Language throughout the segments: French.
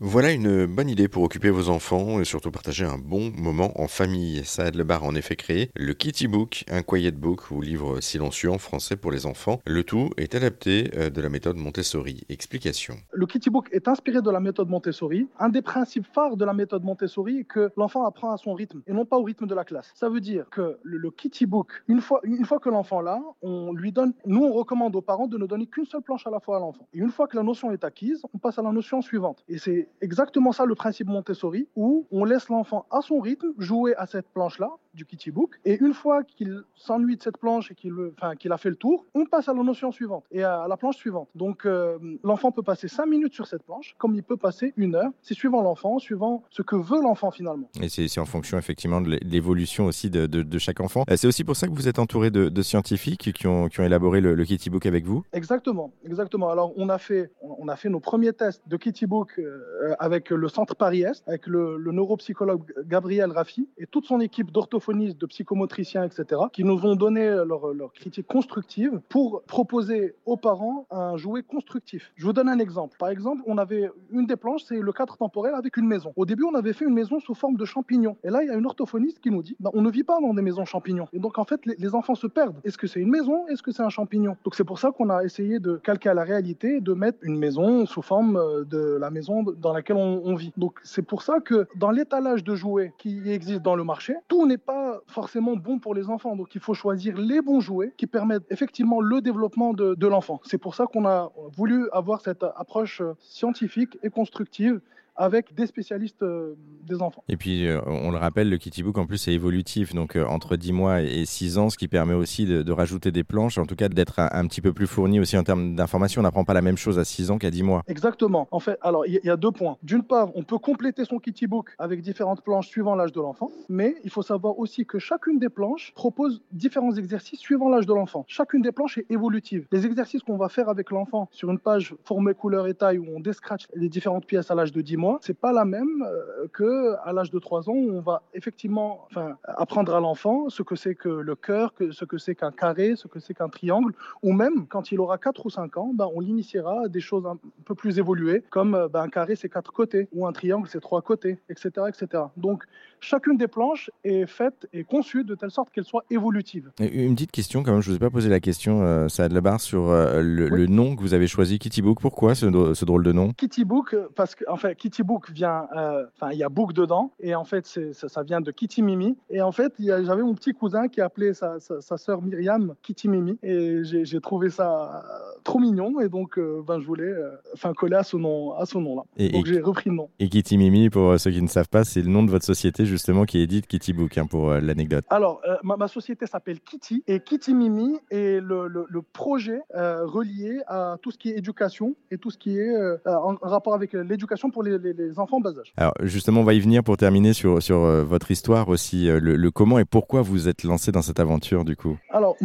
Voilà une bonne idée pour occuper vos enfants et surtout partager un bon moment en famille. Saad Lebar a en effet créé le Kitty Book, un quiet book ou livre silencieux en français pour les enfants. Le tout est adapté euh, de la méthode Montessori. Explication. Le Kitty Book est inspiré de la méthode Montessori. Un des principes phares de la méthode Montessori est que l'enfant apprend à son rythme et non pas au rythme de la classe. Ça veut dire que le, Kitty Book, une fois, une fois que l'enfant l'a, on lui donne, nous on recommande aux parents de ne donner qu'une seule planche à la fois à l'enfant. Et une fois que la notion est acquise, on passe à la notion suivante. Et c'est exactement ça le principe Montessori, où on laisse l'enfant à son rythme jouer à cette planche-là, du Kitty Book, et une fois qu'il s'ennuie de cette planche et qu'il enfin, qu'il a fait le tour, on passe à la notion suivante et à la planche suivante. Donc euh, l'enfant peut passer 5 minutes sur cette planche, comme il peut passer une heure. C'est suivant l'enfant, suivant ce que veut l'enfant finalement. Et c'est en fonction effectivement de l'évolution aussi de, de, chaque enfant. Euh, c'est aussi pour ça que vous êtes entouré de, de scientifiques qui ont, qui ont élaboré le, Kitty Book avec vous? Exactement, exactement. Alors on a fait, on a fait nos premiers tests de Kitty Book euh, avec le centre Paris-Est, avec le, neuropsychologue Gabriel Raffi et toute son équipe d'orthophonistes, de psychomotriciens, etc., qui nous ont donné leur, leur critique constructive pour proposer aux parents un jouet constructif. Je vous donne un exemple. Par exemple, on avait une des planches, c'est le cadre temporel avec une maison. Au début, on avait fait une maison sous forme de champignons. Et là, il y a une orthophoniste qui nous dit, bah, on ne vit pas dans des maisons champignons. Et donc, en fait, les, les enfants se perdent. Est-ce que c'est une maison? Est-ce que c'est un champignon? Donc, c'est pour ça qu'on a essayé de calquer à la réalité de mettre une maison sous forme euh, de la maison dans laquelle on, vit. Donc c'est pour ça que dans l'étalage de jouets qui existe dans le marché, tout n'est pas forcément bon pour les enfants. Donc il faut choisir les bons jouets qui permettent effectivement le développement de l'enfant. C'est pour ça qu'on a voulu avoir cette approche scientifique et constructive avec des spécialistes euh, des enfants. Et puis, euh, on le rappelle, le Kitty Book en plus est évolutif, donc euh, entre 10 mois et 6 ans, ce qui permet aussi de, rajouter des planches, en tout cas d'être un, petit peu plus fourni aussi en termes d'information. On n'apprend pas la même chose à 6 ans qu'à 10 mois. Exactement. En fait, alors il y, a deux points. D'une part, on peut compléter son Kitty Book avec différentes planches suivant l'âge de l'enfant, mais il faut savoir aussi que chacune des planches propose différents exercices suivant l'âge de l'enfant. Chacune des planches est évolutive. Les exercices qu'on va faire avec l'enfant sur une page formée couleur et taille où on descratch les différentes pièces à l'âge de 10 mois, c'est pas la même euh, que à l'âge de 3 ans où on va effectivement enfin, apprendre à l'enfant ce que c'est que le cœur, que, ce que c'est qu'un carré, ce que c'est qu'un triangle, ou même quand il aura 4 ou 5 ans, ben, on l'initiera à des choses un peu plus évoluées, comme ben, un carré c'est quatre côtés, ou un triangle c'est trois côtés, etc., etc. Donc chacune des planches est faite et conçue de telle sorte qu'elle soit évolutive. Une petite question quand même, je ne vous ai pas posé la question, euh, ça la barre sur euh, le, nom que vous avez choisi, Kitty Book. Pourquoi ce, ce drôle de nom? Kitty Book, parce que en fait, Book vient, euh, enfin, il y a book dedans, et en fait, ça, vient de Kitty Mimi. Et en fait, j'avais mon petit cousin qui appelait sa, sa, sœur Myriam Kitty Mimi, et j'ai trouvé ça trop mignon, et donc ben, je voulais enfin coller à son nom, à son nom là. Et, donc j'ai repris le nom. Et Kitty Mimi, pour ceux qui ne savent pas, c'est le nom de votre société justement qui édite Kitty Book, hein, pour euh, l'anecdote. Alors, euh, ma, société s'appelle Kitty et Kitty Mimi est le, le, projet euh, relié à tout ce qui est éducation et tout ce qui est en rapport avec l'éducation pour les, les, enfants bas âge. Alors, justement, on va y venir pour terminer sur, sur votre histoire aussi, le, comment et pourquoi vous êtes lancé dans cette aventure du coup. Alors,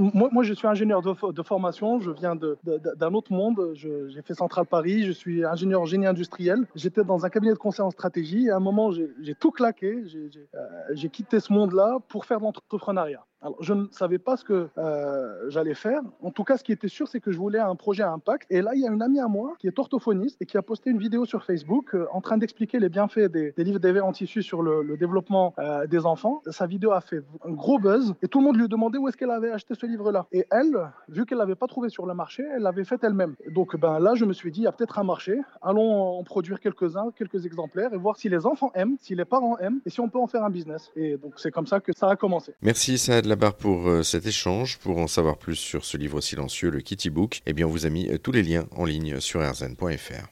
moi, moi, je suis ingénieur de, de formation, je viens d'un autre monde, j'ai fait Centrale Paris, je suis ingénieur en génie industriel. J'étais dans un cabinet de conseil en stratégie et à un moment, j'ai tout claqué euh, j'ai quitté ce monde-là pour faire de l'entrepreneuriat. Alors, je ne savais pas ce que euh, j'allais faire. En tout cas, ce qui était sûr, c'est que je voulais un projet à impact. Et là, il y a une amie à moi qui est orthophoniste et qui a posté une vidéo sur Facebook euh, en train d'expliquer les bienfaits des, livres d'EV en tissu sur le, développement euh, des enfants. Sa vidéo a fait un gros buzz et tout le monde lui demandait où est-ce qu'elle avait acheté ce livre-là. Et elle, vu qu'elle l'avait pas trouvé sur le marché, elle l'avait fait elle-même. Donc, ben là, je me suis dit, il y a peut-être un marché. Allons en produire quelques-uns, quelques exemplaires et voir si les enfants aiment, si les parents aiment et si on peut en faire un business. Et donc, c'est comme ça que ça a commencé. Merci, Saad barre pour euh, cet échange. Pour en savoir plus sur ce livre silencieux, le Kitty Book, eh bien, on vous a mis euh, tous les liens en ligne sur rzn.fr.